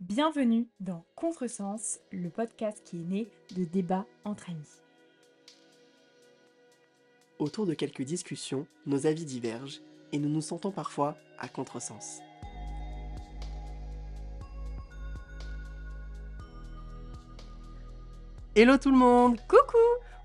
Bienvenue dans Contresens, le podcast qui est né de débats entre amis. Autour de quelques discussions, nos avis divergent et nous nous sentons parfois à contresens. Hello tout le monde Coucou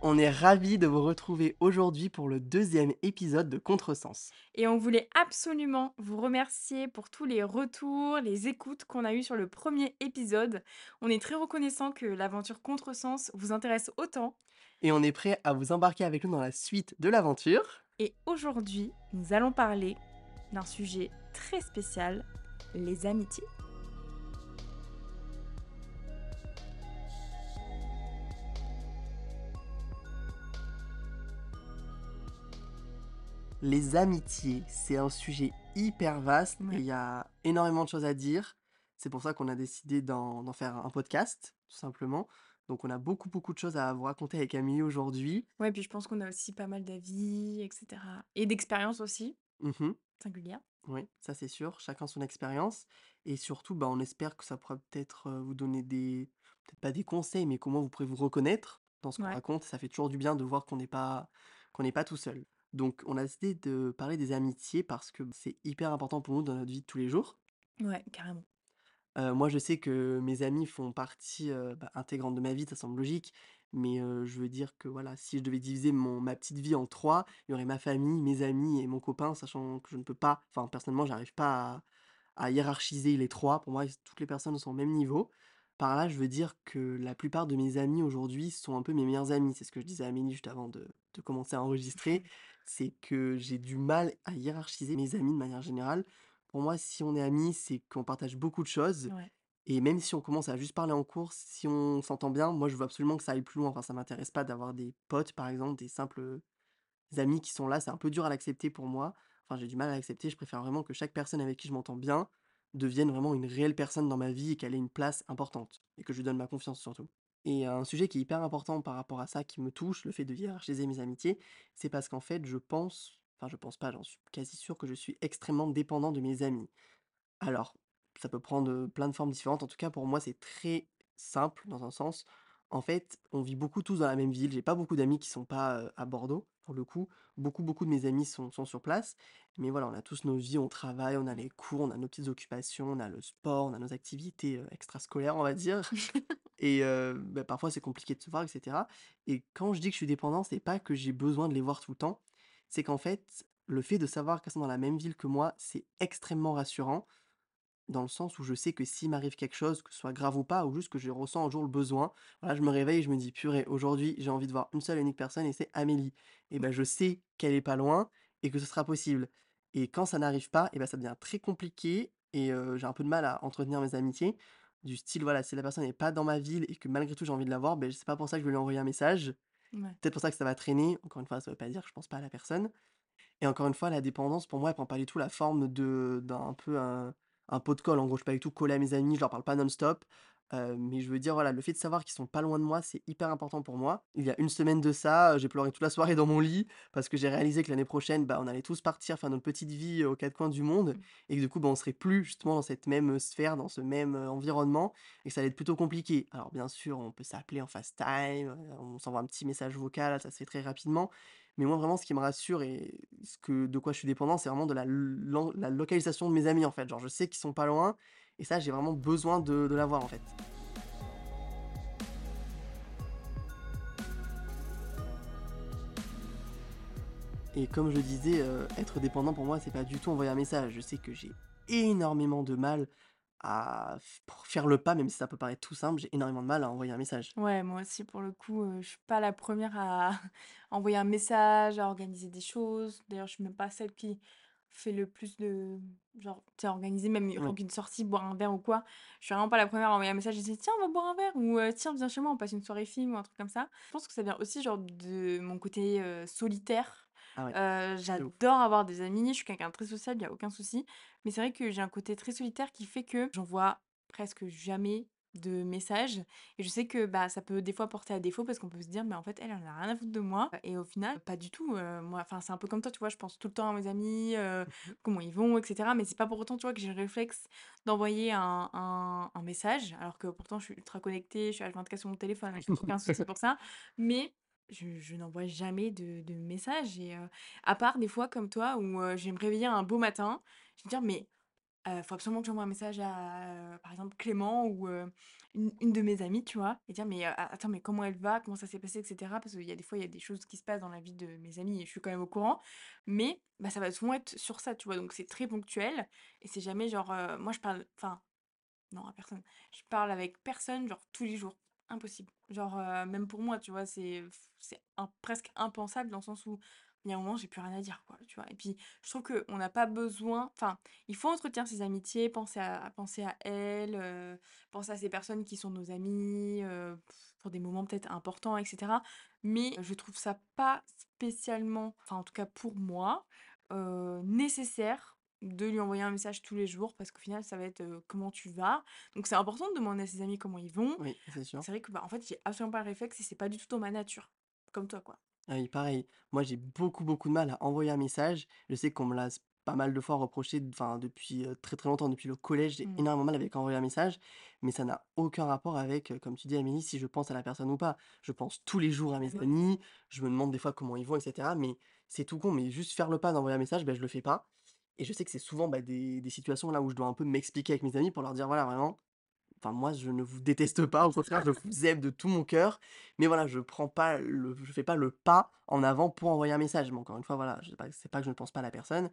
On est ravis de vous retrouver aujourd'hui pour le deuxième épisode de Contresens. Et on voulait absolument vous remercier pour tous les retours, les écoutes qu'on a eues sur le premier épisode. On est très reconnaissant que l'aventure Contresens vous intéresse autant. Et on est prêt à vous embarquer avec nous dans la suite de l'aventure. Et aujourd'hui, nous allons parler d'un sujet très spécial, les amitiés. Les amitiés, c'est un sujet hyper vaste Ouais. il y a énormément de choses à dire. C'est pour ça qu'on a décidé d'en faire un podcast, tout simplement. Donc on a beaucoup, beaucoup de choses à vous raconter avec Amélie aujourd'hui. Ouais, puis je pense qu'on a aussi pas mal d'avis, etc. Et d'expériences aussi, Mhm. singulières. Oui, ça c'est sûr, chacun son expérience. Et surtout, bah, on espère que ça pourra peut-être euh, vous donner des, peut-être pas des conseils, mais comment vous pourrez vous reconnaître dans ce qu'on Ouais. raconte. Ça fait toujours du bien de voir qu'on n'est pas, qu'on n'est pas tout seul. Donc on a décidé de parler des amitiés parce que c'est hyper important pour nous dans notre vie de tous les jours. Ouais, carrément. Heu, moi, je sais que mes amis font partie, heu, bah, intégrante de ma vie, ça semble logique, mais heu, je veux dire que, voilà, si je devais diviser mon ma petite vie en 3, il y aurait ma famille, mes amis et mon copain, sachant que je ne peux pas enfin, personnellement, j'arrive pas à à hiérarchiser les 3. Pour moi, toutes les personnes sont au même niveau. Par là, je veux dire que la plupart de mes amis aujourd'hui sont un peu mes meilleurs amis. C'est ce que je disais à Amélie juste avant de de commencer à enregistrer. C'est que j'ai du mal à hiérarchiser mes amis de manière générale. Pour moi, si on est amis, c'est qu'on partage beaucoup de choses Ouais. et même si on commence à juste parler en cours, si on s'entend bien, moi je veux absolument que ça aille plus loin. Enfin, ça m'intéresse pas d'avoir des potes, par exemple, des simples amis qui sont là. C'est un peu dur à l'accepter pour moi. Enfin, j'ai du mal à l'accepter. Je préfère vraiment que chaque personne avec qui je m'entends bien devienne vraiment une réelle personne dans ma vie et qu'elle ait une place importante et que je lui donne ma confiance surtout. Et un sujet qui est hyper important par rapport à ça, qui me touche, le fait de hiérarchiser mes amitiés, c'est parce qu'en fait, je pense, enfin, je pense pas, j'en suis quasi sûr que je suis extrêmement dépendant de mes amis. Alors, ça peut prendre, plein de formes différentes. En tout cas, pour moi, c'est très simple dans un sens. En fait, on vit beaucoup tous dans la même ville. J'ai pas beaucoup d'amis qui sont pas, à Bordeaux, pour le coup. Beaucoup, beaucoup de mes amis sont sont sur place. Mais voilà, on a tous nos vies, on travaille, on a les cours, on a nos petites occupations, on a le sport, on a nos activités, extrascolaires, on va dire. Et bah, parfois, c'est compliqué de se voir et cetera. Et quand je dis que je suis dépendant, c'est pas que j'ai besoin de les voir tout le temps. C'est qu'en fait, le fait de savoir qu'elles sont dans la même ville que moi, c'est extrêmement rassurant. Dans le sens où je sais que s'il m'arrive quelque chose, que ce soit grave ou pas, ou juste que je ressens un jour le besoin, voilà, je me réveille et je me dis: «Purée, aujourd'hui, j'ai envie de voir une seule et unique personne et c'est Amélie» et ben je sais qu'elle est pas loin et que ce sera possible. Et quand ça n'arrive pas et ben ça devient très compliqué et j'ai un peu de mal à entretenir mes amitiés. Du style, voilà, si la personne n'est pas dans ma ville et que malgré tout j'ai envie de la voir, beh, c'est pas pour ça que je vais lui envoyer un message. Ouais. Peut-être pour ça que ça va traîner. Encore une fois, ça veut pas dire que je pense pas à la personne. Et encore une fois, la dépendance, pour moi, elle prend pas du tout la forme de d'un un peu un un pot de colle. En gros, je suis pas du tout collé à mes amis, je leur parle pas non-stop. Heu, mais je veux dire, voilà, le fait de savoir qu'ils sont pas loin de moi, c'est hyper important pour moi. Il y a une semaine de ça, heu, j'ai pleuré toute la soirée dans mon lit parce que j'ai réalisé que l'année prochaine, bah, on allait tous partir faire notre petite vie, heu, aux 4 coins du monde et que du coup, bah, on serait plus justement dans cette même, sphère, dans ce même, environnement et que ça allait être plutôt compliqué. Alors bien sûr, on peut s'appeler en FaceTime, on s'envoie un petit message vocal, ça se fait très rapidement. Mais moi, vraiment, ce qui me rassure et ce que de quoi je suis dépendant, c'est vraiment de la localisation de mes amis, en fait. Genre, je sais qu'ils sont pas loin et ça, j'ai vraiment besoin de l'avoir, en fait. Et comme je disais, heu, être dépendant pour moi, c'est pas du tout envoyer un message. Je sais que j'ai énormément de mal à f faire le pas, même si ça peut paraître tout simple, j'ai énormément de mal à envoyer un message. Ouais, moi aussi, pour le coup, heu, je suis pas la première à envoyer un message, à organiser des choses. D'ailleurs, je suis même pas celle qui fait le plus de genre, tu sais, organiser même une sortie, boire un verre ou quoi. Je suis vraiment pas la première à envoyer un message et dire: «Tiens, on va boire un verre» ou «Tiens, viens chez moi, on passe une soirée film» ou un truc comme ça. Je pense que ça vient aussi genre de mon côté, solitaire. Ah ouais, ouf. j'adore avoir des amis, je suis quelqu'un de très sociable, il y a aucun souci. Mais c'est vrai que j'ai un côté très solitaire qui fait que j'envoie presque jamais de messages et je sais que, bah, ça peut des fois porter à défaut parce qu'on peut se dire: «Mais en fait, elle, elle a rien à foutre de moi» et au final, pas du tout, heu, moi enfin, c'est un peu comme toi, tu vois? Je pense tout le temps à mes amis, Mmh mh. comment ils vont et cetera, mais c'est pas pour autant, tu vois, que j'ai le réflexe d'envoyer un un un message alors que pourtant je suis ultra connectée, je suis H24 sur mon téléphone, j'ai aucun souci pour ça, mais je n'envoie jamais de de messages et heu, à part des fois comme toi où, heu, je vais me réveiller un beau matin, je vais me dire: «Mais Heu, faut absolument que j'envoie un message à, heu, par exemple Clément ou, heu, une une de mes amies, tu vois? Et dire: «Mais, attends, mais comment elle va? Comment ça s'est passé?» et cetera. Parce qu'il y a des fois, il y a des choses qui se passent dans la vie de mes amis et je suis quand même au courant. Mais, bah, ça va souvent être sur ça, tu vois? Donc c'est très ponctuel et c'est jamais genre, moi je parle enfin non, à personne. Je parle avec personne, genre tous les jours. Impossible. Genre, heu, même pour moi, tu vois, c'est presque impensable dans le sens où il y a un moment, j'ai plus rien à dire, quoi, tu vois? Et puis, je trouve qu'on n'a pas besoin enfin, il faut entretenir ses amitiés, penser à penser à elles, heu, penser à ces personnes qui sont nos amies, heu, pour des moments peut-être importants et cetera. Mais je trouve ça pas spécialement, enfin, en tout cas pour moi, nécessaire de lui envoyer un message tous les jours parce qu'au final, ça va être, «Comment tu vas?» donc c'est important de demander à ses amis comment ils vont. Oui, c'est sûr. C'est vrai que, bah, en fait, j'ai absolument pas le réflexe et c'est pas du tout dans ma nature. Comme toi, quoi. Ah oui, pareil. Moi, j'ai beaucoup, beaucoup de mal à envoyer un message. Je sais qu'on me l'a pas mal de fois reproché, enfin, depuis, très, très longtemps, depuis le collège, j'ai Mmh. énormément mal avec envoyer un message, mais ça n'a aucun rapport avec, comme tu dis, Amélie, si je pense à la personne ou pas. Je pense tous les jours à mes amis, je me demande des fois comment ils vont et cetera, mais c'est tout con, mais juste faire le pas d'envoyer un message, ben je le fais pas et je sais que c'est souvent, bah, des des situations là où je dois un peu m'expliquer avec mes amis pour leur dire: «Voilà, vraiment, Enfin, moi, je ne vous déteste pas, au contraire, je vous aime de tout mon cœur, mais voilà, je prends pas le je fais pas le pas en avant pour envoyer un message. Mais encore une fois, voilà, c'est pas que je ne pense pas à la personne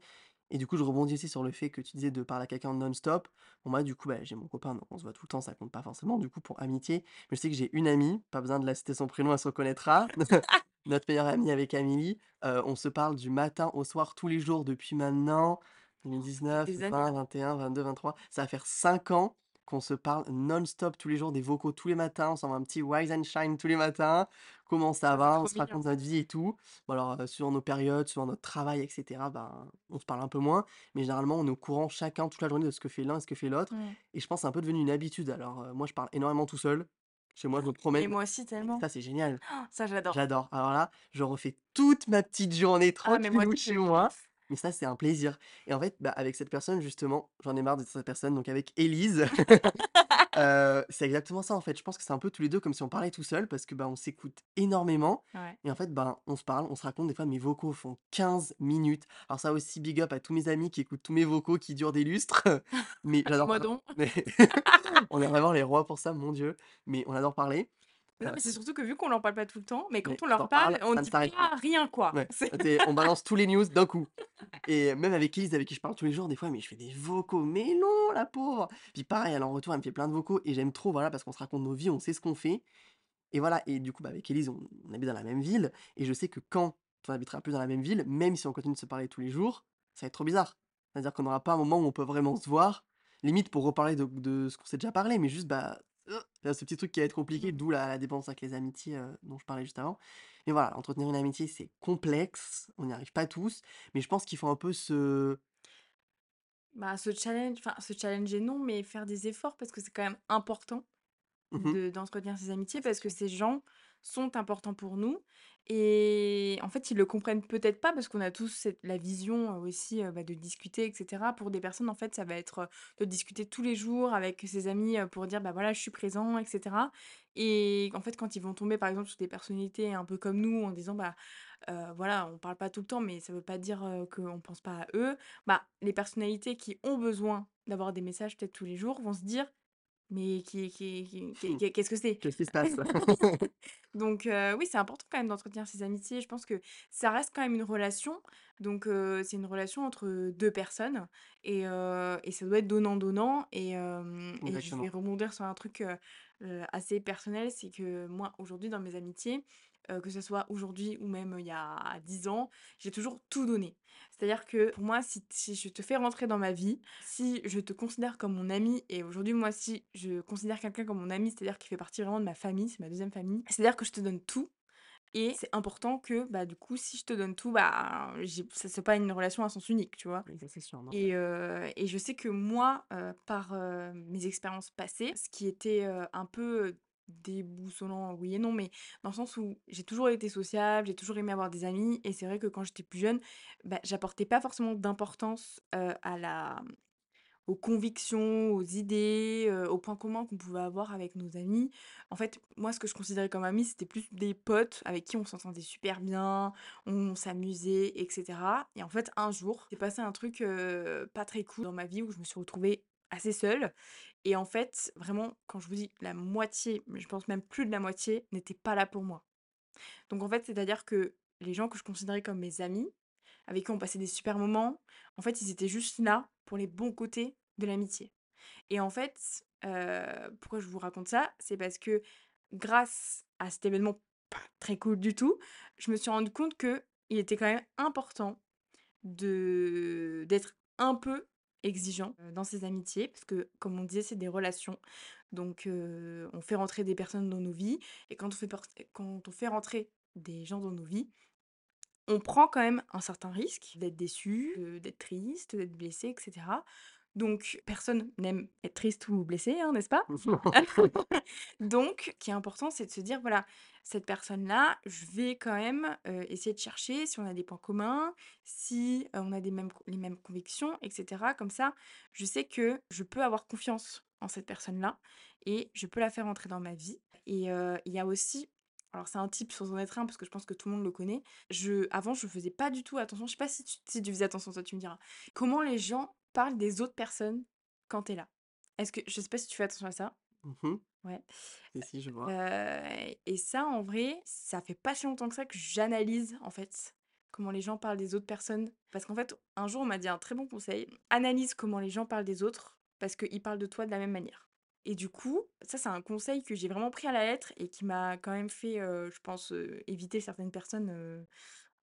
et du coup, je rebondis aussi sur le fait que tu disais de parler à quelqu'un non-stop. Bon, moi, du coup, bah, j'ai mon copain, donc on se voit tout le temps, ça compte pas forcément, du coup, pour amitié. Je sais que j'ai une amie, pas besoin de la citer son prénom, elle se reconnaîtra. Notre meilleure amie avec Amélie, on se parle du matin au soir tous les jours depuis maintenant depuis 2019, des années, 20, là. 21, 22, 23. Ça va faire 5 ans qu'on se parle non-stop tous les jours, des vocaux tous les matins, on s'envoie un petit rise and shine tous les matins. Comment ça c'est va? On se raconte notre vie et tout. Bon alors, heu, suivant nos périodes, suivant notre travail et cetera, ben, on se parle un peu moins, mais généralement on est au courant chacun toute la journée de ce que fait l'un et ce que fait l'autre Mmh. et je pense que c'est un peu devenu une habitude. Alors, moi je parle énormément tout seul. Chez moi, je me promène Mais moi aussi, et tellement. ça c'est génial. Ça, j'adore. J'adore. Alors là, je refais toute ma petite journée Ah, moi aussi, je chez moi. Mais ça, c'est un plaisir et en fait, bah, avec cette personne justement, j'en ai marre de cette personne, donc avec Élise, heu, c'est exactement ça, en fait. Je pense que c'est un peu tous les 2 comme si on parlait tout seul parce que, bah, on s'écoute énormément Ouais. et en fait, ben, on se parle, on se raconte des fois mes vocaux font 15 minutes. Alors ça aussi, big up à tous mes amis qui écoutent tous mes vocaux qui durent des lustres, mais j'adore Moi donc. on est vraiment les rois pour ça, mon Dieu, mais on adore parler, Non, mais c'est surtout que vu qu'on leur parle pas tout le temps, mais mais quand on leur on parle, parle, on ne dit pas. rien, quoi. Ouais, on balance tous les news d'un coup et même avec Elise, avec qui je parle tous les jours, des fois, mais je fais des vocaux, mais non, la pauvre! Puis pareil, elle en retour, elle me fait plein de vocaux et j'aime trop, voilà, parce qu'on se raconte nos vies, on sait ce qu'on fait et voilà et du coup, bah, avec Elise, on on habite dans la même ville et je sais que quand on habitera plus dans la même ville, même si on continue de se parler tous les jours, ça va être trop bizarre. C'est-à-dire qu'on n'aura pas un moment où on peut vraiment se voir, limite pour reparler de de ce qu'on s'est déjà parlé, mais juste, bah, ce petit truc qui va être compliqué, Mmh. d'où la la dépendance avec les amitiés, heu, dont je parlais juste avant. Mais voilà, entretenir une amitié, c'est complexe, on n'y arrive pas tous, mais je pense qu'il faut un peu se Bah, se challenge enfin, se challenger non, mais faire des efforts parce que c'est quand même important. mmh mh, De d'entretenir ses amitiés c'est parce que ces gens sont importants pour nous et en fait, ils le comprennent peut-être pas parce qu'on a tous la vision, aussi, bah, de discuter et cetera. Pour des personnes, en fait, ça va être, de discuter tous les jours avec ses amis, pour dire: «Bah, voilà, je suis présent» et cetera et en fait, quand ils vont tomber, par exemple, sur des personnalités un peu comme nous en disant: «Bah, voilà, on parle pas tout le temps, mais ça veut pas dire, qu'on pense pas à eux», bah, les personnalités qui ont besoin d'avoir des messages peut-être tous les jours vont se dire: mais qui qui qui qu'est qu'est qu'est-ce que c'est? Qu'est-ce qui se passe? Donc heu, oui, c'est important quand même d'entretenir ses amitiés. Je pense que ça reste quand même une relation. Donc heu, c'est une relation entre, 2 personnes et heu et ça doit être donnant-donnant et hem et je vais Exactement. rebondir sur un truc, heu heu, assez personnel. C'est que moi, aujourd'hui, dans mes amitiés, heu, que ce soit aujourd'hui ou même, il y a 10 ans, j'ai toujours tout donné. C'est-à-dire que pour moi, si si je te fais rentrer dans ma vie, si je te considère comme mon ami et aujourd'hui, moi, si je considère quelqu'un comme mon ami, c'est-à-dire qu'il fait partie vraiment de ma famille, c'est ma deuxième famille, c'est-à-dire que je te donne tout et c'est important que, bah, du coup, si je te donne tout, bah, ça c'est pas une relation à sens unique, tu vois? Oui, ça c'est sûr, non. Et heu et je sais que moi, par, mes expériences passées, ce qui était, un peu, déboussolant, oui et non, mais dans le sens où j'ai toujours été sociable, j'ai toujours aimé avoir des amis et c'est vrai que quand j'étais plus jeune, bah, j'apportais pas forcément d'importance, à la aux convictions, aux idées, heu, aux points communs qu'on pouvait avoir avec nos amis. En fait, moi, ce que je considérais comme amis, c'était plus des potes avec qui on s'entendait super bien, on s'amusait et cetera et en fait, un jour, s'est passé un truc, pas très cool dans ma vie où je me suis retrouvée assez seule et en fait, vraiment, quand je vous dis la moitié, mais je pense même plus de la moitié, n'étaient pas là pour moi. Donc en fait, c'est-à-dire que les gens que je considérais comme mes amis, avec qui on passait des super moments, en fait, ils étaient juste là pour les bons côtés de l'amitié. Et en fait, pourquoi je vous raconte ça? C'est parce que grâce à cet événement pas très cool du tout, je me suis rendu compte que il était quand même important de d'être un peu exigeant, dans ses amitiés parce que comme on disait, c'est des relations. Donc on fait rentrer des personnes dans nos vies et quand on fait quand on fait rentrer des gens dans nos vies, on prend quand même un certain risque d'être déçu, d'être triste, d'être blessé et cetera. Donc personne n'aime être triste ou blessé, hein, n'est-ce pas? Donc, ce qui est important, c'est de se dire, voilà, cette personne-là, je vais quand même, essayer de chercher si on a des points communs, si, on a des mêmes les mêmes convictions et cetera. Comme ça, je sais que je peux avoir confiance en cette personne-là et je peux la faire entrer dans ma vie et il y a aussi alors c'est un type sans en être un parce que je pense que tout le monde le connaît. Je avant, je faisais pas du tout attention, je sais pas si tu si tu faisais attention, toi tu me diras. Comment les gens parlent des autres personnes quand tu es là? Est-ce que je sais pas si tu fais attention à ça? Mmh Ouais. Si, si, je vois. Et ça, en vrai, ça fait pas si longtemps que ça que j'analyse, en fait, comment les gens parlent des autres personnes. Parce qu'en fait, un jour, on m'a dit un très bon conseil: «Analyse comment les gens parlent des autres, parce qu'ils parlent de toi de la même manière» et du coup, ça, c'est un conseil que j'ai vraiment pris à la lettre et qui m'a quand même fait, je pense, éviter certaines personnes,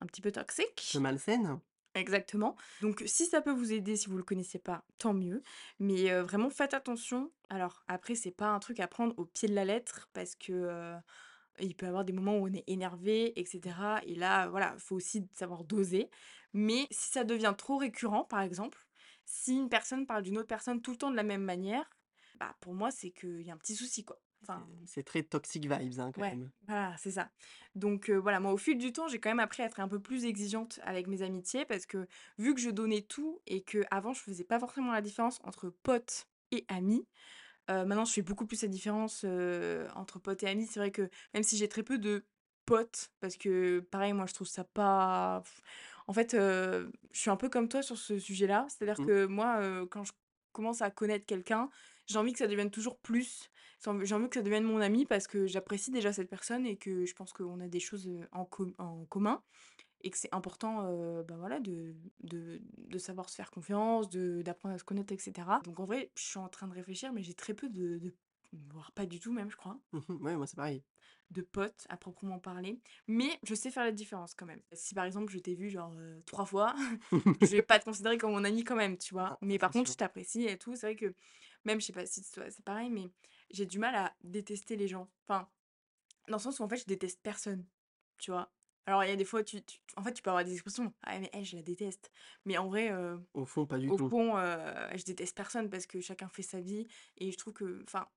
un petit peu toxiques. malsaine? Exactement. Donc si ça peut vous aider, si vous le connaissez pas, tant mieux. Mais vraiment faites attention. Alors après, c'est pas un truc à prendre au pied de la lettre parce que, il peut y avoir des moments où on est énervé et cetera et là, voilà, faut aussi savoir doser. Mais si ça devient trop récurrent, par exemple, si une personne parle d'une autre personne tout le temps de la même manière, bah, pour moi, c'est qu'il y a un petit souci, quoi. C'est Enfin c'est très toxic vibes, hein, quand Ouais, même. voilà, c'est ça. Donc voilà, moi, au fil du temps, j'ai quand même appris à être un peu plus exigeante avec mes amitiés parce que vu que je donnais tout et que avant je faisais pas forcément la différence entre potes et amis, maintenant je fais beaucoup plus la différence, entre potes et amis. C'est vrai que même si j'ai très peu de potes parce que pareil, moi, je trouve ça pas en fait, je suis un peu comme toi sur ce sujet-là. C'est-à-dire Mmh. que moi, quand je commence à connaître quelqu'un, j'ai envie que ça devienne toujours plus j'ai envie que ça devienne mon ami parce que j'apprécie déjà cette personne et que je pense qu'on a des choses, en com en commun et que c'est important, bah, voilà, de de de savoir se faire confiance, d'apprendre à se connaître et cetera. Donc en vrai, je suis en train de réfléchir, mais j'ai très peu de de voire pas du tout même, je crois, Mmh Ouais, moi, c'est pareil. de potes à proprement parler. Mais je sais faire la différence quand même. Si par exemple, je t'ai vu genre, 3 fois, je vais pas te considérer comme mon ami quand même, tu vois? Ah, Mais par contre, je t'apprécie et tout. C'est vrai que même, je sais pas si c'est pareil, mais j'ai du mal à détester les gens. Enfin, dans le sens où en fait, je déteste personne, tu vois? Alors il y a des fois, tu tu en fait, tu peux avoir des expressions: «Ah mais elle, je la déteste». Mais en vrai, heu, Au fond, pas du au tout. fond, heu, je déteste personne parce que chacun fait sa vie et je trouve que enfin,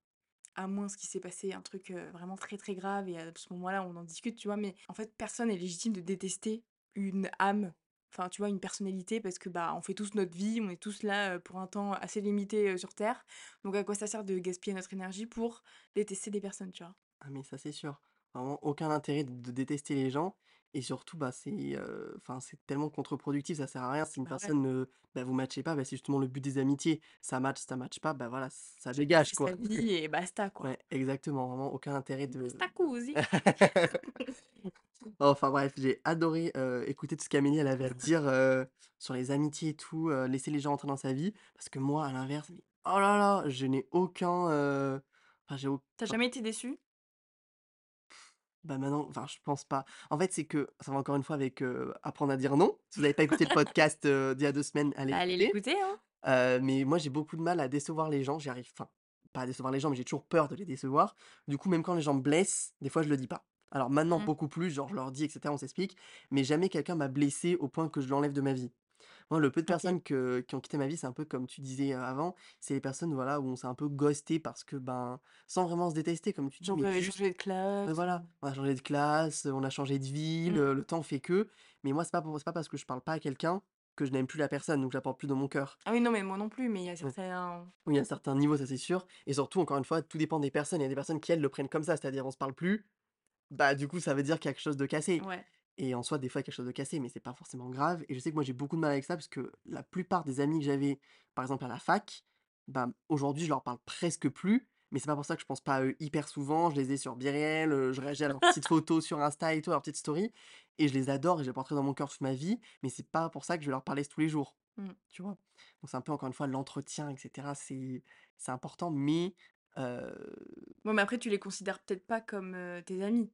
à moins qu'il s'est passé un truc, heu, vraiment très, très grave et à ce moment-là, on en discute, tu vois? Mais en fait, personne est légitime de détester une âme, enfin, tu vois? Une personnalité parce que, bah, on fait tous notre vie, on est tous là, heu, pour un temps assez limité, heu, sur terre. Donc à quoi ça sert de gaspiller notre énergie pour détester des personnes, tu vois? Ah mais ça, c'est sûr. Vraiment aucun intérêt de détester les gens et surtout, bah, c'est, heu, enfin, c'est tellement contre-productif, ça sert à rien. Si une Bah, ouais, personne, heu, bah, vous matchez pas, bah, c'est justement le but des amitiés. Ça match, ça match pas, bah, voilà, ça chacun dégage, fait quoi. sa vie et basta, quoi. Ouais, exactement, vraiment aucun intérêt de Basta così. Enfin bref, j'ai adoré, heu, écouter tout ce qu'Amélie elle avait à dire, heu, sur les amitiés et tout, heu, laisser les gens entrer dans sa vie. Parce que moi, à l'inverse, mais oh là là, je n'ai aucun, heu, enfin j'ai au Tu enfin jamais été déçu? Bah, maintenant enfin, je pense pas. En fait, c'est que ça va encore une fois avec, heu, apprendre à dire non. Si vous avez pas écouté le podcast, heu, d'il y a 2 semaines, allez allez l'écouter. l'écouter, hein. Heu, mais moi, j'ai beaucoup de mal à décevoir les gens. J'y arrive enfin, pas à décevoir les gens, mais j'ai toujours peur de les décevoir. Du coup, même quand les gens me blessent, des fois, je le dis pas. Alors maintenant, Mmh. beaucoup plus, genre je leur dis et cetera, on s'explique, mais jamais quelqu'un m'a blessé au point que je l'enlève de ma vie. Moi, le peu de OK. personnes que qui ont quitté ma vie, c'est un peu comme tu disais, avant, c'est les personnes, voilà, où on s'est un peu ghosté parce que, ben, sans vraiment se détester comme tu dis, Genre, vous mais avez juste changé de ouais, classe voilà, ou? on a changé de classe, on a changé de ville, mmh. le temps fait que, mais moi, c'est pas pour c'est pas parce que je parle pas à quelqu'un que je n'aime plus la personne, donc je la porte plus dans mon cœur. Ah oui, non, mais moi non plus, mais il y a Ouais. certains Oui, à un certain niveau, ça c'est sûr et surtout, encore une fois, tout dépend des personnes. Il y a des personnes qui, elles, le prennent comme ça, c'est-à-dire on se parle plus, bah, du coup, ça veut dire qu'il y a quelque chose de cassé ouais. Et en soi, des fois, il y a quelque chose de cassé, mais c'est pas forcément grave et je sais que moi, j'ai beaucoup de mal avec ça parce que la plupart des amis que j'avais, par exemple, à la fac, bah, aujourd'hui, je leur parle presque plus, mais c'est pas pour ça que je pense pas à eux hyper souvent. Je les ai sur Birel, je réagis à leurs petites photos sur Insta et tout, à leurs petites stories et je les adore et je les porterai dans mon cœur toute ma vie, mais c'est pas pour ça que je vais leur parler tous les jours, Mmh. tu vois? Donc c'est un peu, encore une fois, l'entretien et cetera, c'est c'est important, mais heu, Ouais, mais après tu les considères peut-être pas comme, tes amis?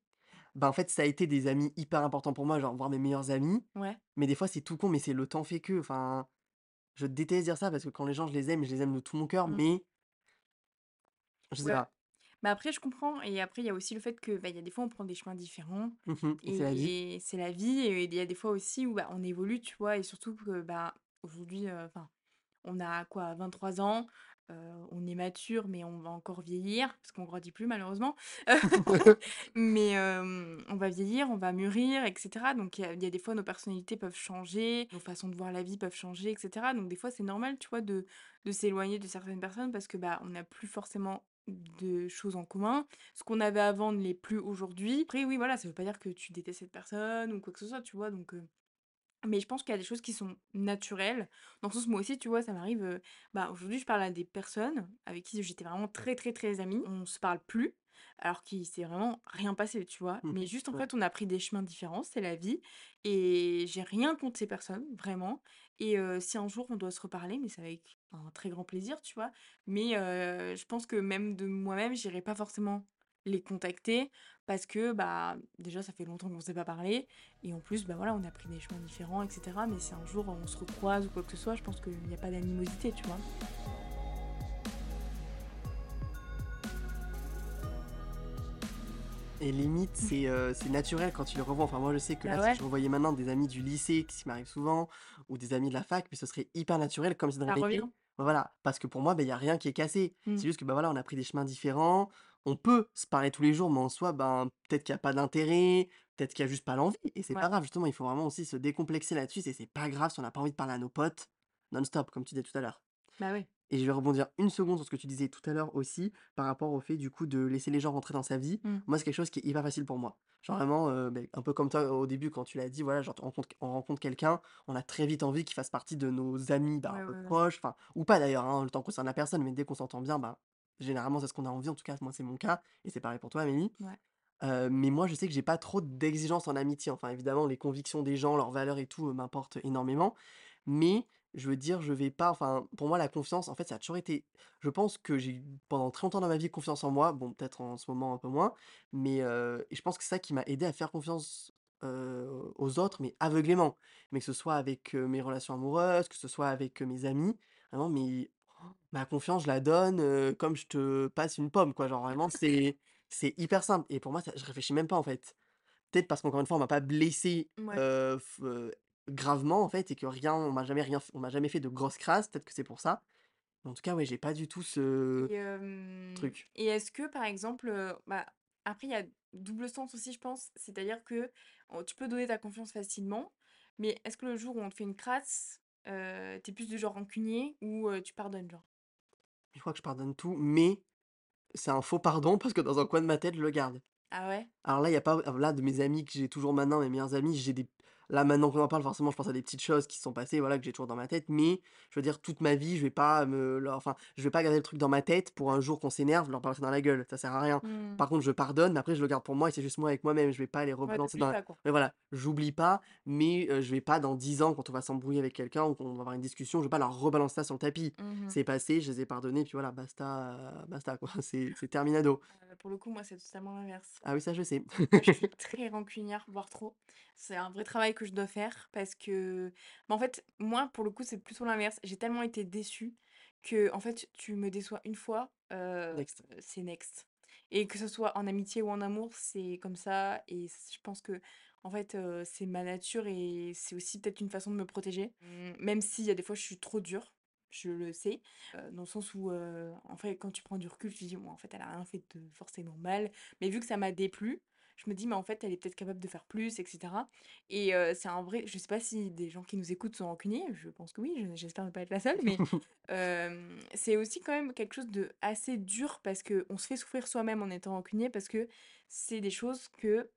Bah, en fait, ça a été des amis hyper importants pour moi, genre, voire mes meilleurs amis, Ouais. mais des fois, c'est tout con, mais c'est le temps fait que, enfin, je déteste dire ça parce que quand les gens, je les aime, je les aime de tout mon cœur, Mmh. mais je sais Ouais. pas. Mais après je comprends et après il y a aussi le fait que, bah, y a des fois on prend des chemins différents Mmh mh et c'est la vie. et c'est la vie et il y a des fois aussi où, bah, on évolue, tu vois? Et surtout que, bah, aujourd'hui, heu, enfin On a quoi? 23 ans, on est mature, mais on va encore vieillir, parce qu'on grandit plus malheureusement. Mais, on va vieillir, on va mûrir et cetera. Donc il y a il y a des fois nos personnalités peuvent changer, nos façons de voir la vie peuvent changer et cetera. Donc des fois c'est normal, tu vois, de de s'éloigner de certaines personnes parce que, bah, on n'a plus forcément de choses en commun. Ce qu'on avait avant ne l'est plus aujourd'hui. Après oui, voilà, ça veut pas dire que tu détestes cette personne ou quoi que ce soit, tu vois? Donc, mais je pense qu'il y a des choses qui sont naturelles, dans le sens, moi aussi, tu vois, ça m'arrive, bah, aujourd'hui, je parle à des personnes avec qui j'étais vraiment très, très, très amie. On se parle plus, alors qu'il s'est vraiment rien passé, tu vois? Mmh Mais juste, en Ouais. fait, on a pris des chemins différents, c'est la vie et j'ai rien contre ces personnes, vraiment et si un jour on doit se reparler, mais c'est avec un très grand plaisir, tu vois? Mais je pense que même de moi-même, j'irai pas forcément les contacter parce que, bah, déjà, ça fait longtemps qu'on s'est pas parlé et en plus, bah voilà, on a pris des chemins différents, et cetera. Mais si un jour on se recroise ou quoi que ce soit, je pense qu'il n'y a pas d'animosité, tu vois. Et limite, c'est, heu, c'est naturel quand tu les revois. Enfin, moi, je sais que là, Bah si ouais, je revoyais maintenant des amis du lycée, qui m'arrive souvent, ou des amis de la fac, mais ce serait hyper naturel, comme si de. Bah, voilà, parce que pour moi, ben il y a rien qui est cassé. Mmh. C'est juste que, bah, voilà, on a pris des chemins différents. On peut se parler tous les jours, mais en soi, ben, peut-être qu'il y a pas d'intérêt, peut-être qu'il y a juste pas l'envie et c'est Ouais, pas grave. Justement, il faut vraiment aussi se décomplexer là-dessus. C'est c'est pas grave si on n'a pas envie de parler à nos potes non-stop, comme tu disais tout à l'heure. bah ouais. Et je vais rebondir une seconde sur ce que tu disais tout à l'heure aussi, par rapport au fait du coup de laisser les gens rentrer dans sa vie. Mmh. Moi, c'est quelque chose qui est hyper facile pour moi. Genre vraiment, heu, beh, un peu comme toi au début quand tu l'as dit, voilà, genre on rencontre on rencontre quelqu'un, on a très vite envie qu'il fasse partie de nos amis, bah, ouais, ouais. proches, enfin ou pas d'ailleurs, hein, le temps concerne la personne, mais dès qu'on s'entend bien, bah, généralement c'est ce qu'on a envie, en tout cas moi c'est mon cas et c'est pareil pour toi Amélie. Ouais. Heu, mais moi je sais que j'ai pas trop d'exigences en amitié, enfin évidemment les convictions des gens, leurs valeurs et tout, heu, m'importent énormément. Mais je veux dire, je vais pas enfin pour moi la confiance en fait ça a toujours été je pense que j'ai eu pendant très longtemps dans ma vie confiance en moi, bon peut-être en ce moment un peu moins, mais heu et je pense que c'est ça qui m'a aidé à faire confiance, heu, aux autres, mais aveuglément. Mais que ce soit avec, mes relations amoureuses, que ce soit avec, mes amis, vraiment mais ma confiance je la donne, heu, comme je te passe une pomme quoi, genre vraiment c'est c'est hyper simple et pour moi ça je réfléchis même pas en fait. Peut-être parce qu'encore une fois on m'a pas blessé, Ouais. heu, f heu, gravement en fait et que rien on m'a jamais rien f on m'a jamais fait de grosses crasses, peut-être que c'est pour ça. Mais en tout cas ouais, j'ai pas du tout ce Et hem truc. et est-ce que, par exemple, heu, bah, après il y a double sens aussi, je pense. C'est-à-dire que, tu peux donner ta confiance facilement, mais est-ce que le jour où on te fait une crasse, tu plus du genre rancunier ou tu pardonnes, genre? Je crois que je pardonne tout, mais c'est un faux pardon parce que dans un coin de ma tête je le garde. Ah ouais? Alors là, il y a pas là, de mes amis que j'ai toujours maintenant, mes meilleurs amis, j'ai des là, maintenant qu'on en parle, forcément, je pense à des petites choses qui se sont passées, voilà, que j'ai toujours dans ma tête, mais je veux dire toute ma vie, je vais pas me leur enfin, je vais pas garder le truc dans ma tête pour un jour qu'on s'énerve, leur balancer dans la gueule, ça sert à rien. Mmh. Par contre, je pardonne, mais après je le garde pour moi et c'est juste moi avec moi-même, je vais pas les Ouais, rebalancer tu dans la pas, quoi. mais voilà, j'oublie pas, mais heu, je vais pas dans 10 ans quand on va s'embrouiller avec quelqu'un ou qu'on va avoir une discussion, je vais pas leur rebalancer ça sur le tapis. Mmh C'est passé, je les ai pardonnés, puis voilà, basta, basta quoi, c'est c'est terminado. Pour le coup, moi, c'est totalement l'inverse. Ah oui, ça je sais. Je suis très rancunière, voire trop. C'est un vrai travail que je dois faire parce que, bah, en fait, moi, pour le coup, c'est plutôt l'inverse. J'ai tellement été déçue que, en fait, tu me déçois une fois, Next. c'est next Et que ce soit en amitié ou en amour, c'est comme ça et je pense qu'en fait, heu, c'est ma nature et c'est aussi peut-être une façon de me protéger. Mmh, même s'il y a des fois je suis trop dure, je le sais, dans le sens où, en fait, quand tu prends du recul, tu dis: «Bon, en fait, elle a rien fait de forcément mal». Mais vu que ça m'a déplu, je me dis: «Mais en fait, elle est peut-être capable de faire plus» et cetera et c'est un vrai je sais pas si des gens qui nous écoutent sont rancuniers, je pense que oui, je j'espère ne pas être la seule, mais c'est aussi quand même quelque chose de assez dur parce qu'on se fait souffrir soi-même en étant rancunier parce que c'est des choses que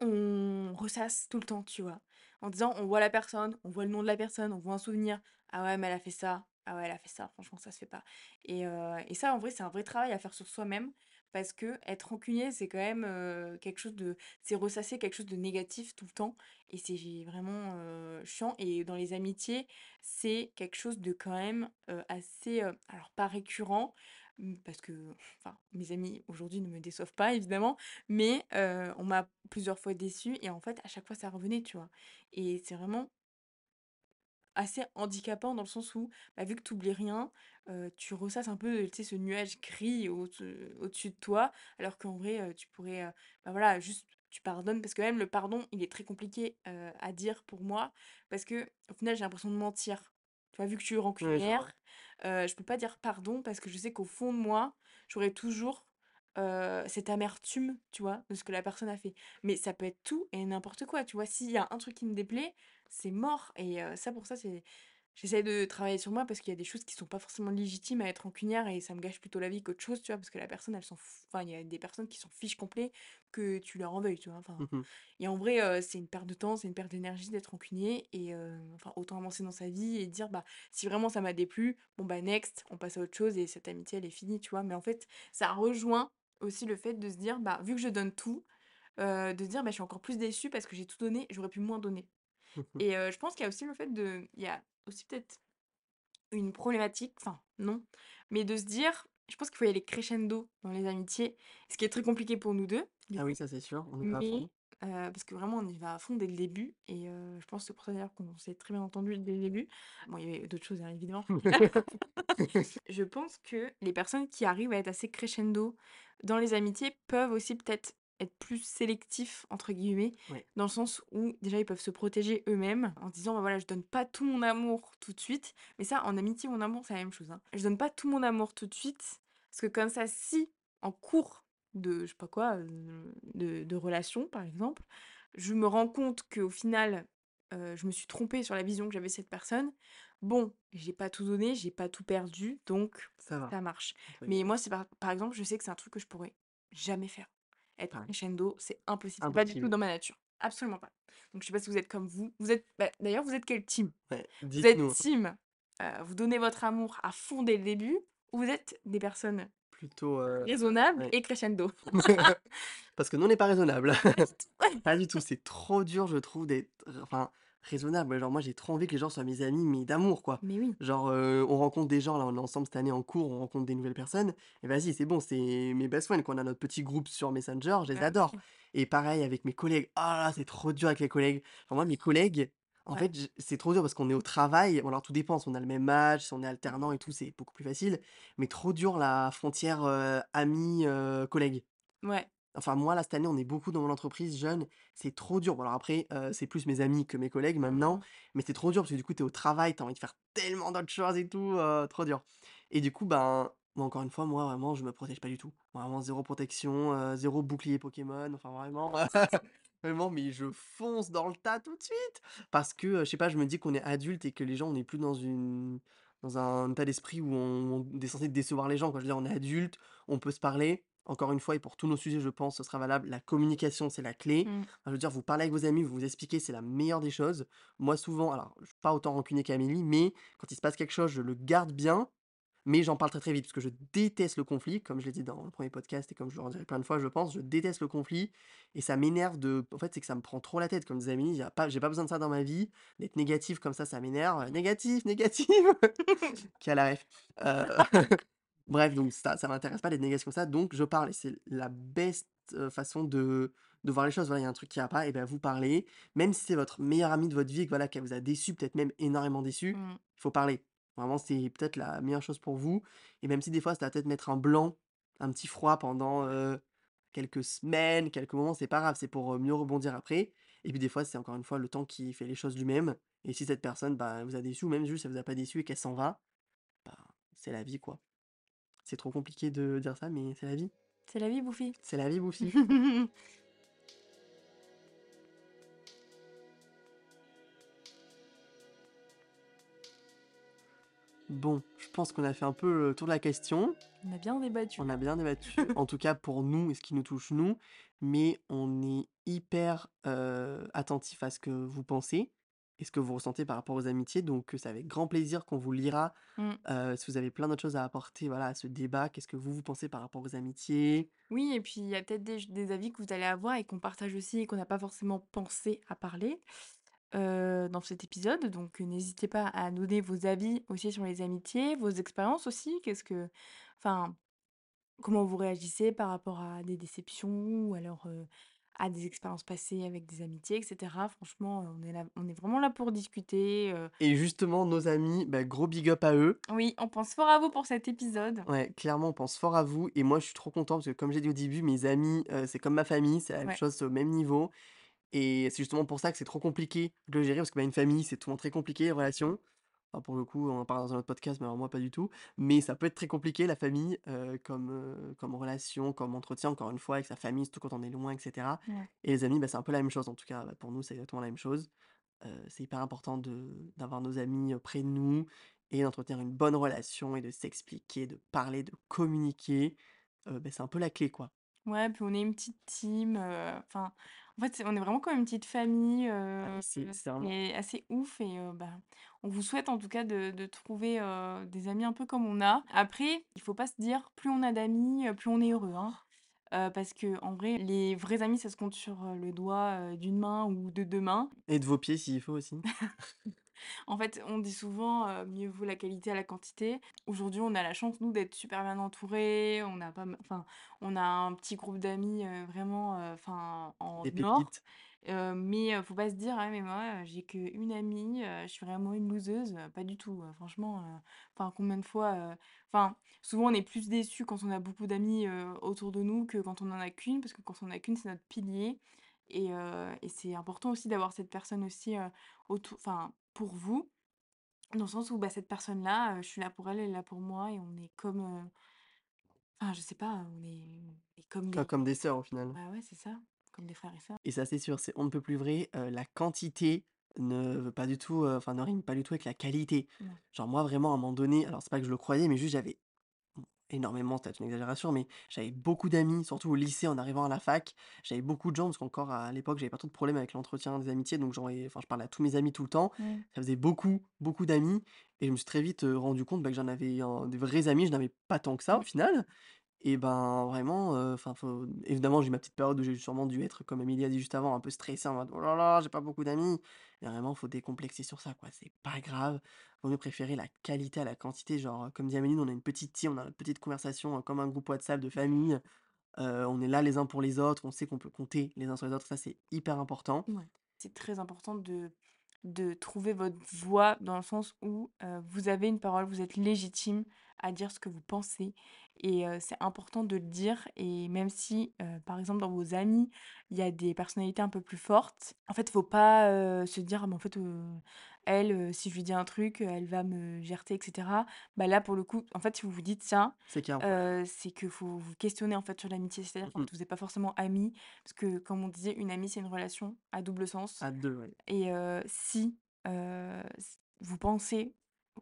on ressasse tout le temps, tu vois? En disant on voit la personne, on voit le nom de la personne, on voit un souvenir: «Ah ouais, mais elle a fait ça. Ah ouais, elle a fait ça, franchement, ça se fait pas» et et ça, en vrai, c'est un vrai travail à faire sur soi-même parce que être rancunier, c'est quand même, quelque chose de c'est ressasser quelque chose de négatif tout le temps et c'est vraiment, chiant et dans les amitiés, c'est quelque chose de quand même, assez, alors pas récurrent, mmh, parce que enfin, mes amis aujourd'hui ne me déçoivent pas évidemment, mais on m'a plusieurs fois déçue et en fait, à chaque fois, ça revenait, tu vois? Et c'est vraiment assez handicapant dans le sens où, bah, vu que tu oublies rien, heu, tu ressasses un peu, tu sais, ce nuage gris au-de au-dessus de toi, alors qu'en vrai, heu, tu pourrais, heu, bah, voilà, juste tu pardonnes parce que même le pardon, il est très compliqué, heu, à dire pour moi parce que au final, j'ai l'impression de mentir. Tu vois, vu que je suis Ouais, je rancunière, vois. heu, je peux pas dire pardon parce que je sais qu'au fond de moi, j'aurai toujours, heu, cette amertume, tu vois, de ce que la personne a fait. Mais ça peut être tout et n'importe quoi, tu vois? S'il y a un truc qui me déplaît, c'est mort et heu, ça pour ça, c'est j'essaie de travailler sur moi parce qu'il y a des choses qui sont pas forcément légitimes à être rancunière et ça me gâche plutôt la vie qu'autre chose, tu vois? Parce que la personne, elle s'en f enfin, il y a des personnes qui s'en fichent complet que tu leur en veuilles, tu vois? Enfin Mmh mh. et en vrai, c'est une perte de temps, c'est une perte d'énergie d'être rancunier et enfin, autant avancer dans sa vie et dire: «Bah, si vraiment ça m'a déplu, bon, bah, next, on passe à autre chose et cette amitié, elle est finie», tu vois? Mais en fait, ça rejoint aussi le fait de se dire: «Bah, vu que je donne tout», de se dire: «Bah, je suis encore plus déçue parce que j'ai tout donné, j'aurais pu moins donner». Mmh mh. Et je pense qu'il y a aussi le fait de il y a aussi peut-être une problématique, enfin non, mais de se dire je pense qu'il faut y aller crescendo dans les amitiés, ce qui est très compliqué pour nous 2 du Ah oui, ça c'est sûr, on y va à fond. parce que vraiment on y va à fond dès le début et je pense que c'est pour ça d'ailleurs qu'on s'est très bien entendus dès le début. Bon, il y avait d'autres choses, hein, évidemment. Je pense que les personnes qui arrivent à être assez crescendo dans les amitiés peuvent aussi peut-être être plus «sélectifs» entre guillemets, Ouais, dans le sens où déjà ils peuvent se protéger eux-mêmes en se disant: «Bah, voilà, je donne pas tout mon amour tout de suite». Mais ça, en amitié en amour, c'est la même chose, hein. Je donne pas tout mon amour tout de suite, parce que comme ça, si en cours de je sais pas quoi, heu, de de relation par exemple, je me rends compte qu'au final, heu, je me suis trompée sur la vision que j'avais de cette personne, Bon, j'ai pas tout donné, j'ai pas tout perdu, donc ça va, ça marche. Mais moi, c'est par par exemple, je sais que c'est un truc que je pourrais jamais faire. Être Pareil, crescendo, c'est impossible. Pas du tout dans ma nature. Absolument pas. Donc je sais pas si vous êtes comme vous. Vous êtes bah, d'ailleurs, vous êtes quelle team? Ouais, Vous êtes dites-nous. team, vous donnez votre amour à fond dès le début ou vous êtes des personnes Plutôt, raisonnables ouais. et crescendo? Parce que nous, on n'est pas raisonnables. Pas du tout. C'est trop dur, je trouve, d'être enfin, raisonnable. Ouais, genre, moi, j'ai trop envie que les gens soient mes amis, mais d'amour, quoi. Mais oui. Genre, heu, on rencontre des gens, là, on est ensemble cette année en cours, on rencontre des nouvelles personnes et vas-y, c'est bon, c'est mes best friends, quoi. On a notre petit groupe sur Messenger, je les Bah adore et pareil avec mes collègues. Ah là, c'est trop dur avec les collègues. Enfin, moi, mes collègues, en Ouais. fait, j c'est trop dur parce qu'on est au travail. Bon, alors, tout dépend, si on a le même âge, si on est alternant et tout, c'est beaucoup plus facile, mais trop dur la frontière, heu, amis, heu, collègues. Ouais. Enfin, moi, là, cette année, on est beaucoup dans mon entreprise, jeunes, c'est trop dur. Bon, alors après, heu, c'est plus mes amis que mes collègues maintenant, mais c'est trop dur parce que du coup, tu es au travail, tu as envie de faire tellement d'autres choses et tout, heu, trop dur. Et du coup, ben, moi, encore une fois, moi, vraiment, je me protège pas du tout. Vraiment zéro protection, heu, 0 bouclier Pokémon, enfin vraiment, vraiment, mais je fonce dans le tas tout de suite! Parce que, heu, je sais pas, je me dis qu'on est adulte et que les gens, on n'est plus dans une dans un état d'esprit où on on est censé décevoir les gens, quoi. Je veux dire, on est adulte, on peut se parler. Encore une fois et pour tous nos sujets, je pense, ce sera valable, la communication, c'est la clé. Mmh. Enfin, je veux dire, vous parlez avec vos amis, vous vous expliquez, c'est la meilleure des choses. Moi, souvent, alors, je suis pas autant rancunier qu'Amélie, mais quand il se passe quelque chose, je le garde bien, mais j'en parle très, très vite parce que je déteste le conflit, comme je l'ai dit dans le premier podcast et comme je le redirai plein de fois, je pense, je déteste le conflit et ça m'énerve de en fait, c'est que ça me prend trop la tête. Comme disait Amélie, pas j'ai pas besoin de ça dans ma vie. D'être négatif comme ça, ça m'énerve. Négatif, négatif! Qui a la ref. Bref, donc ça ça m'intéresse pas d'être négatif comme ça, donc je parle et c'est la best, façon de de voir les choses. Voilà, il y a un truc qui va pas et ben vous parlez, même si c'est votre meilleur ami de votre vie et que voilà, qu'elle vous a déçu, peut-être même énormément déçu, Mmh. il faut parler. Vraiment, c'est peut-être la meilleure chose pour vous et même si des fois ça va peut-être mettre un blanc un petit froid pendant, quelques semaines, quelques moments, c'est pas grave, c'est pour, mieux rebondir après et puis des fois, c'est encore une fois le temps qui fait les choses lui-même et si cette personne, bah, vous a déçu ou même juste elle vous a pas déçu et qu'elle s'en va, bah, c'est la vie, quoi. C'est trop compliqué de dire ça, mais c'est la vie. C'est la vie, Bouffi. C'est la vie, Bouffi. Bon, je pense qu'on a fait un peu le tour de la question. On a bien débattu. On a bien débattu, en tout cas pour nous et ce qui nous touche nous, mais on est hyper, heu, attentif à ce que vous pensez et ce que vous ressentez par rapport aux amitiés, donc c'est avec grand plaisir qu'on vous lira, Mmh. si vous avez plein d'autres choses à apporter, voilà, à ce débat. Qu'est-ce que vous, vous pensez par rapport aux amitiés? Oui et puis il y a peut-être des avis que vous allez avoir et qu'on partage aussi et qu'on n'a pas forcément pensé à parler, dans cet épisode, donc n'hésitez pas à nous donner vos avis aussi sur les amitiés, vos expériences aussi. Qu'est-ce que enfin, comment vous réagissez par rapport à des déceptions ou alors, à des expériences passées avec des amitiés et cetera. Franchement, on est là on est vraiment là pour discuter, Et justement, nos amis, bah, gros big up à eux. Oui, on pense fort à vous pour cet épisode. Ouais, clairement, on pense fort à vous et moi, je suis trop content parce que comme j'ai dit au début, mes amis, c'est comme ma famille, c'est la même Ouais. chose, c'est au même niveau et c'est justement pour ça que c'est trop compliqué de le gérer parce que, bah, une famille, c'est souvent très compliqué les relations. Enfin, pour le coup, on en parlera dans un autre podcast, mais alors moi, pas du tout. Mais ça peut être très compliqué la famille, heu, comme, heu, comme relation, comme entretien, encore une fois, avec sa famille, surtout quand on est loin et cetera Ouais. et les amis, bah, c'est un peu la même chose. En tout cas, bah, pour nous, c'est exactement la même chose. Heu, c'est hyper important de d'avoir nos amis, près de nous et d'entretenir une bonne relation et de s'expliquer, de parler, de communiquer, beh, c'est un peu la clé, quoi. Ouais, puis on est une petite team, enfin, en fait, on est vraiment comme une petite famille, heu, c'est c'est vraiment assez ouf et bah, on vous souhaite en tout cas de de trouver, heu, des amis un peu comme on a. Après, il faut pas se dire: «Plus on a d'amis, heu, plus on est heureux», hein, heu, parce qu'en vrai, les vrais amis, ça se compte sur, le doigt, d'une main ou de 2 mains. Et de vos pieds s'il faut aussi. En fait, on dit souvent, «Mieux vaut la qualité à la quantité». Aujourd'hui, on a la chance, nous, d'être super bien entourés, on a pas enfin, on a un petit groupe d'amis, vraiment, enfin, en Des pépites. Heu, mais heu, faut pas se dire: «Ah mais moi, heu, j'ai qu'1 amie, heu, je suis vraiment une loseuse», heu, pas du tout, heu, franchement, heu, enfin, combien de fois, heu enfin, souvent, on est plus déçus quand on a beaucoup d'amis, heu, autour de nous que quand on en a qu'1 parce que quand on en a qu'1, c'est notre pilier et heu et c'est important aussi d'avoir cette personne aussi, heu, autou enfin, pour vous, dans le sens où, bah, cette personne-là, heu, je suis là pour elle, elle est là pour moi et on est comme, heu enfin, je sais pas, on est on est comme Co des comme des sœurs, au final. bah, ouais, c'est ça, frères et sœurs. Et ça, c'est sûr, c'est on ne peut plus vrai, la quantité ne veut pas du tout, enfin, ne rime pas du tout avec la qualité. Genre moi, vraiment, à un moment donné, alors c'est pas que je le croyais, mais juste j'avais énormément, c'est peut-être une exagération, mais j'avais beaucoup d'amis, surtout au lycée, en arrivant à la fac. J'avais beaucoup de gens parce qu'encore à l'époque, j'avais pas trop de problèmes avec l'entretien des amitiés, donc j'envoyais enfin, je parlais à tous mes amis tout le temps. Ça faisait beaucoup, beaucoup d'amis et je me suis très vite, rendu compte, bah, que j'en avais un des vrais amis, je n'avais pas tant que ça, au final et ben, vraiment, heu, enfin, évidemment, j'ai eu ma petite période où j'ai sûrement dû être, comme Amélie a dit juste avant, un peu stressé en mode: «Oh là là, j'ai pas beaucoup d'amis» et vraiment, faut décomplexer sur ça, quoi. C'est pas grave, vaut mieux préférer la qualité à la quantité. Genre, heu, comme dit Amélie, on a une petite team, on a notre petite conversation, heu, comme un groupe WhatsApp de famille, on est là les uns pour les autres, on sait qu'on peut compter les uns sur les autres, ça, c'est hyper important. C'est très important de de trouver votre voix dans le sens où, vous avez une parole, vous êtes légitime à dire ce que vous pensez et c'est important de le dire et même si, par exemple, dans vos amis, il y a des personnalités un peu plus fortes, en fait, faut pas, se dire: «Ah mais en fait, elle, si je lui dis un truc, elle va me jarter et cetera». Bah, là, pour le coup, en fait, si vous vous dites ça, C'est qu'il c'est que faut vous questionner, en fait, sur l'amitié. C'est-à-dire Mmh qu'en mh. fait, vous êtes pas forcément amis parce que comme on disait, une amie, c'est une relation à double sens À 2, ouais. et si, vous pensez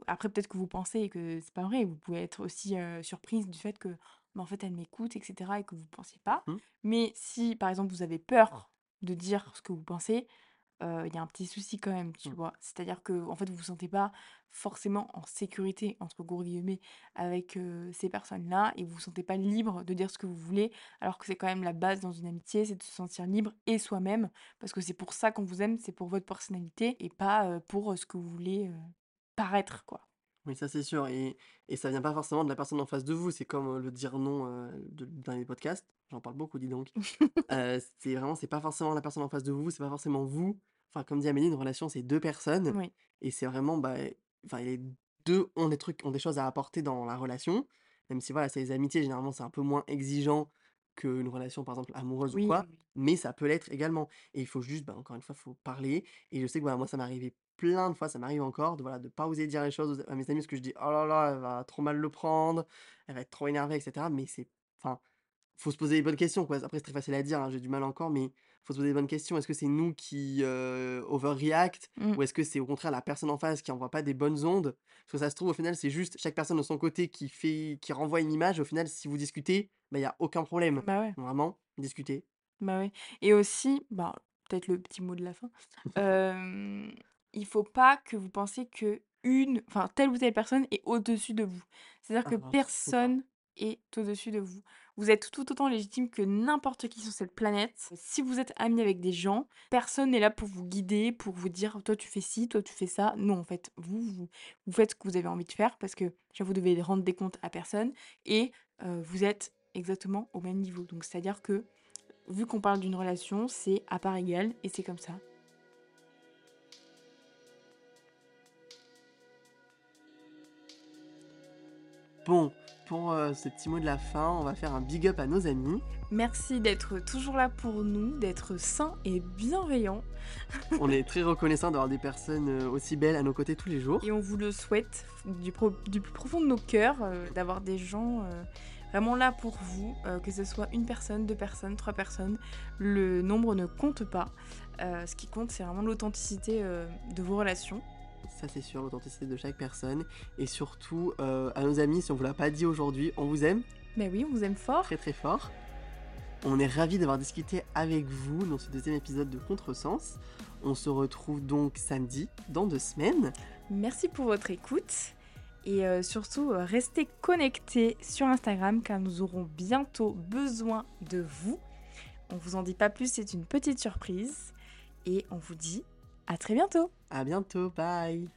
après peut-être que vous pensez et que c'est pas vrai, vous pouvez être aussi, surprise du fait que, bah, en fait, elle m'écoute et cetera et que vous pensiez pas. Mmh. Mais si, par exemple, vous avez peur de dire ce que vous pensez, il y a un petit souci quand même, tu Mmh. vois? C'est-à-dire qu'en fait, vous vous sentez pas forcément «en sécurité» entre gros guillemets avec, ces personnes-là et vous vous sentez pas libre de dire ce que vous voulez, alors que c'est quand même la base dans une amitié, c'est de se sentir libre et soi-même, parce que c'est pour ça qu'on vous aime, c'est pour votre personnalité et pas, pour, ce que vous voulez, paraître, quoi. Oui, ça, c'est sûr et et ça vient pas forcément de la personne en face de vous, c'est comme, le dire non, de dans les podcasts. J'en parle beaucoup, dis donc. C'est vraiment c'est pas forcément la personne en face de vous, c'est pas forcément vous. Enfin, comme dit Amélie, une relation, c'est 2 personnes Oui. et c'est vraiment, bah, enfin, les 2 ont des trucs ont des choses à apporter dans la relation même si voilà, c'est les amitiés, généralement, c'est un peu moins exigeant qu'une relation, par exemple, amoureuse ou quoi, mais ça peut l'être également. Et il faut juste, bah, encore une fois, faut parler. Et je sais que moi, ça m'est arrivé plein de fois, ça m'arrive encore, de voilà, de pas oser dire les choses à mes amis parce que je dis, oh là là, elle va trop mal le prendre, elle va être trop énervée, etc. Mais c'est, enfin, faut se poser les bonnes questions, quoi. Après, c'est très facile à dire, hein, j'ai du mal encore, mais faut se poser les bonnes questions. Est-ce que c'est nous qui euh, overreact Mmh. ou est-ce que c'est au contraire la personne en face qui envoie pas des bonnes ondes? Parce que ça se trouve, au final, c'est juste chaque personne de son côté qui fait, qui renvoie une image. Au final, si vous discutez, bah, il y a aucun problème. Bah ouais. Vraiment, discuter. Bah, ouais et aussi, bah, peut-être le petit mot de la fin, hem, il faut pas que vous pensiez qu'une enfin, telle ou telle personne est au-dessus de vous. C'est-à-dire que Ah, pas. personne est au-dessus de vous. Vous êtes tout autant légitime que n'importe qui sur cette planète. Si vous êtes ami avec des gens, personne n'est là pour vous guider, pour vous dire: «Toi, tu fais ci, toi, tu fais ça». Non, en fait, vous, vous vous faites ce que vous avez envie de faire parce que déjà, vous devez rendre des comptes à personne et heu, vous êtes exactement au même niveau. Donc c'est-à-dire que Vu qu'on parle d'une relation, c'est à part égale et c'est comme ça. Bon, pour euh, ce petit mot de la fin, on va faire un big up à nos amis. Merci d'être toujours là pour nous, d'être sain et bienveillant On est très reconnaissant d'avoir des personnes euh, aussi belles à nos côtés tous les jours. et on vous le souhaite du, pro- du plus profond de nos cœurs euh, d'avoir des gens euh, vraiment là pour vous, que ce soit une personne, deux personnes, trois personnes. Le nombre ne compte pas. Ce qui compte, c'est vraiment l'authenticité de vos relations. Ça, c'est sûr, l'authenticité de chaque personne. Et surtout, euh, à nos amis, si on vous l'a pas dit aujourd'hui, on vous aime Mais oui, on vous aime fort. très très fort. On est ravis d'avoir discuté avec vous dans ce deuxième épisode de Contresens. On se retrouve donc samedi, dans deux semaines. Merci pour votre écoute. Et euh, surtout, euh, restez connectés sur Instagram car nous aurons bientôt besoin de vous. On vous en dit pas plus, c'est une petite surprise. Et on vous dit à très bientôt. À bientôt, bye